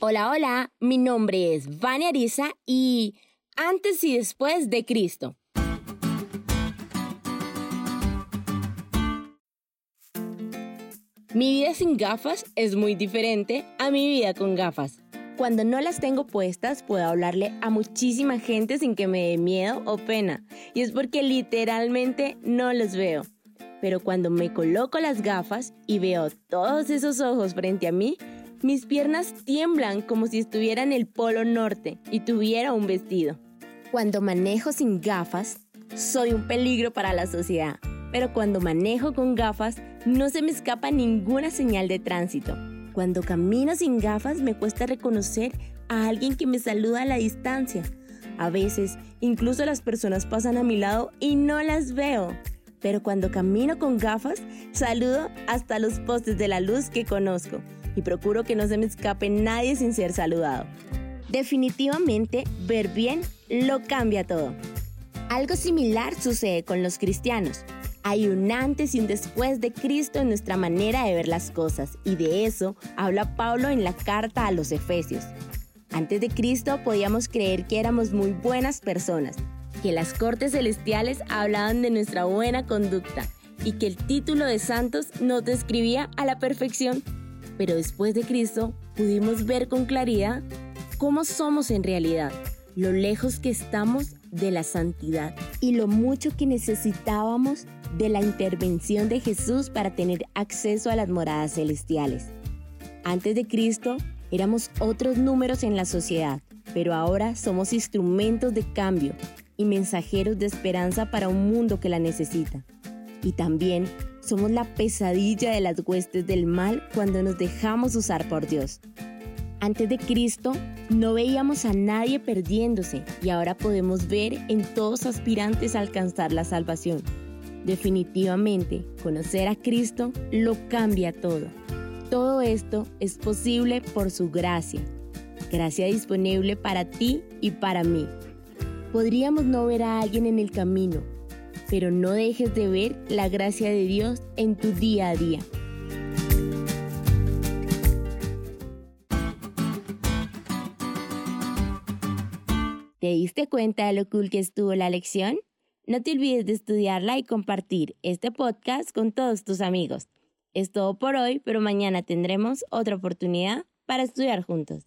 Hola, hola, mi nombre es Vania Arisa y antes y después de Cristo. Mi vida sin gafas es muy diferente a mi vida con gafas. Cuando no las tengo puestas puedo hablarle a muchísima gente sin que me dé miedo o pena. Y es porque literalmente no los veo. Pero cuando me coloco las gafas y veo todos esos ojos frente a mí, mis piernas tiemblan como si estuviera en el Polo Norte y tuviera un vestido. Cuando manejo sin gafas, soy un peligro para la sociedad. Pero cuando manejo con gafas, no se me escapa ninguna señal de tránsito. Cuando camino sin gafas, me cuesta reconocer a alguien que me saluda a la distancia. A veces, incluso las personas pasan a mi lado y no las veo. Pero cuando camino con gafas, saludo hasta los postes de la luz que conozco y procuro que no se me escape nadie sin ser saludado. Definitivamente, ver bien lo cambia todo. Algo similar sucede con los cristianos. Hay un antes y un después de Cristo en nuestra manera de ver las cosas, y de eso habla Pablo en la carta a los Efesios. Antes de Cristo podíamos creer que éramos muy buenas personas, que las cortes celestiales hablaban de nuestra buena conducta y que el título de santos nos describía a la perfección pero después de Cristo pudimos ver con claridad cómo somos en realidad, lo lejos que estamos de la santidad y lo mucho que necesitábamos de la intervención de Jesús para tener acceso a las moradas celestiales. Antes de Cristo éramos otros números en la sociedad, pero ahora somos instrumentos de cambio y mensajeros de esperanza para un mundo que la necesita. Y también somos la pesadilla de las huestes del mal cuando nos dejamos usar por Dios. Antes de Cristo no veíamos a nadie perdiéndose y ahora podemos ver en todos aspirantes a alcanzar la salvación. Definitivamente, conocer a Cristo lo cambia todo. Todo esto es posible por su gracia. Gracia disponible para ti y para mí. Podríamos no ver a alguien en el camino, pero no dejes de ver la gracia de Dios en tu día a día. ¿Te diste cuenta de lo cool que estuvo la lección? No te olvides de estudiarla y compartir este podcast con todos tus amigos. Es todo por hoy, pero mañana tendremos otra oportunidad para estudiar juntos.